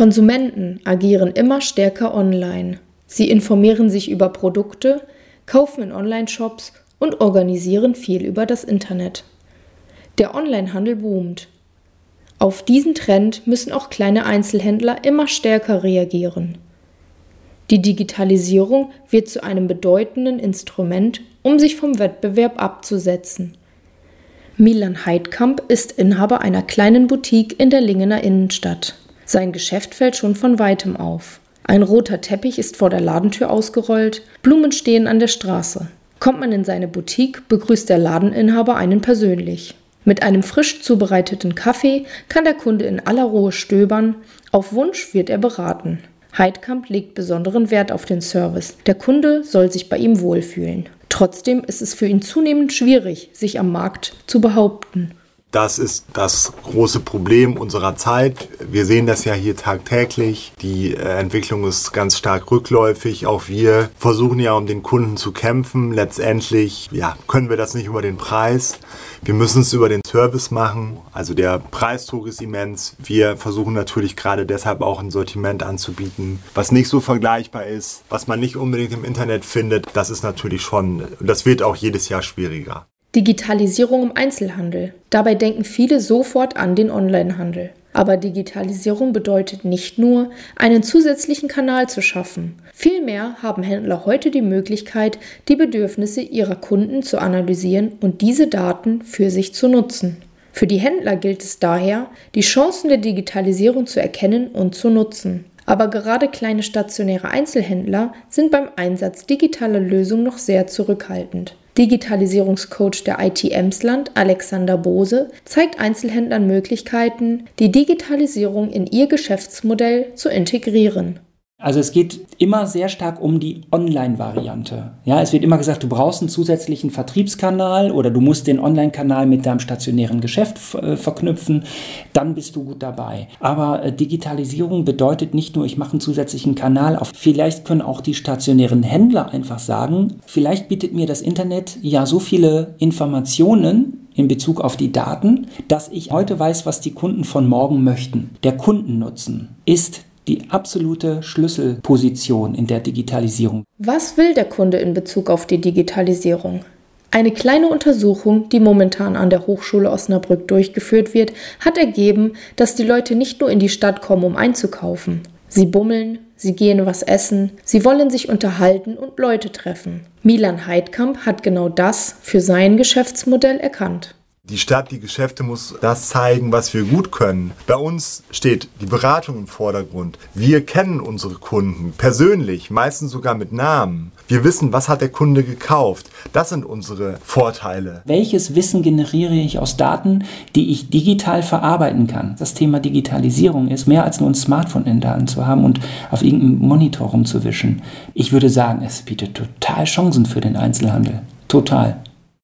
Konsumenten agieren immer stärker online. Sie informieren sich über Produkte, kaufen in Online-Shops und organisieren viel über das Internet. Der Onlinehandel boomt. Auf diesen Trend müssen auch kleine Einzelhändler immer stärker reagieren. Die Digitalisierung wird zu einem bedeutenden Instrument, um sich vom Wettbewerb abzusetzen. Milan Heidkamp ist Inhaber einer kleinen Boutique in der Lingener Innenstadt. Sein Geschäft fällt schon von weitem auf. Ein roter Teppich ist vor der Ladentür ausgerollt, Blumen stehen an der Straße. Kommt man in seine Boutique, begrüßt der Ladeninhaber einen persönlich. Mit einem frisch zubereiteten Kaffee kann der Kunde in aller Ruhe stöbern, auf Wunsch wird er beraten. Heidkamp legt besonderen Wert auf den Service. Der Kunde soll sich bei ihm wohlfühlen. Trotzdem ist es für ihn zunehmend schwierig, sich am Markt zu behaupten. Das ist das große Problem unserer Zeit. Wir sehen das ja hier tagtäglich. Die äh, Entwicklung ist ganz stark rückläufig. Auch wir versuchen ja, um den Kunden zu kämpfen. Letztendlich ja, können wir das nicht über den Preis. Wir müssen es über den Service machen. Also der Preisdruck ist immens. Wir versuchen natürlich gerade deshalb auch ein Sortiment anzubieten, was nicht so vergleichbar ist, was man nicht unbedingt im Internet findet. Das ist natürlich schon, das wird auch jedes Jahr schwieriger. Digitalisierung im Einzelhandel. Dabei denken viele sofort an den Onlinehandel. Aber Digitalisierung bedeutet nicht nur, einen zusätzlichen Kanal zu schaffen. Vielmehr haben Händler heute die Möglichkeit, die Bedürfnisse ihrer Kunden zu analysieren und diese Daten für sich zu nutzen. Für die Händler gilt es daher, die Chancen der Digitalisierung zu erkennen und zu nutzen. Aber gerade kleine stationäre Einzelhändler sind beim Einsatz digitaler Lösungen noch sehr zurückhaltend. Digitalisierungscoach der IT Emsland, Alexander Bose, zeigt Einzelhändlern Möglichkeiten, die Digitalisierung in ihr Geschäftsmodell zu integrieren. Also es geht immer sehr stark um die Online-Variante. Ja, es wird immer gesagt, du brauchst einen zusätzlichen Vertriebskanal oder du musst den Online-Kanal mit deinem stationären Geschäft äh, verknüpfen, dann bist du gut dabei. Aber äh, Digitalisierung bedeutet nicht nur, ich mache einen zusätzlichen Kanal auf. Vielleicht können auch die stationären Händler einfach sagen, vielleicht bietet mir das Internet ja so viele Informationen, in Bezug auf die Daten, dass ich heute weiß, was die Kunden von morgen möchten. Der Kundennutzen ist die absolute Schlüsselposition in der Digitalisierung. Was will der Kunde in Bezug auf die Digitalisierung? Eine kleine Untersuchung, die momentan an der Hochschule Osnabrück durchgeführt wird, hat ergeben, dass die Leute nicht nur in die Stadt kommen, um einzukaufen. Sie bummeln, sie gehen was essen, sie wollen sich unterhalten und Leute treffen. Milan Heidkamp hat genau das für sein Geschäftsmodell erkannt. Die Stadt, die Geschäfte muss das zeigen, was wir gut können. Bei uns steht die Beratung im Vordergrund. Wir kennen unsere Kunden persönlich, meistens sogar mit Namen. Wir wissen, was hat der Kunde gekauft. Das sind unsere Vorteile. Welches Wissen generiere ich aus Daten, die ich digital verarbeiten kann? Das Thema Digitalisierung ist mehr als nur ein Smartphone in Daten zu haben und auf irgendeinem Monitor rumzuwischen. Ich würde sagen, es bietet total Chancen für den Einzelhandel. Total.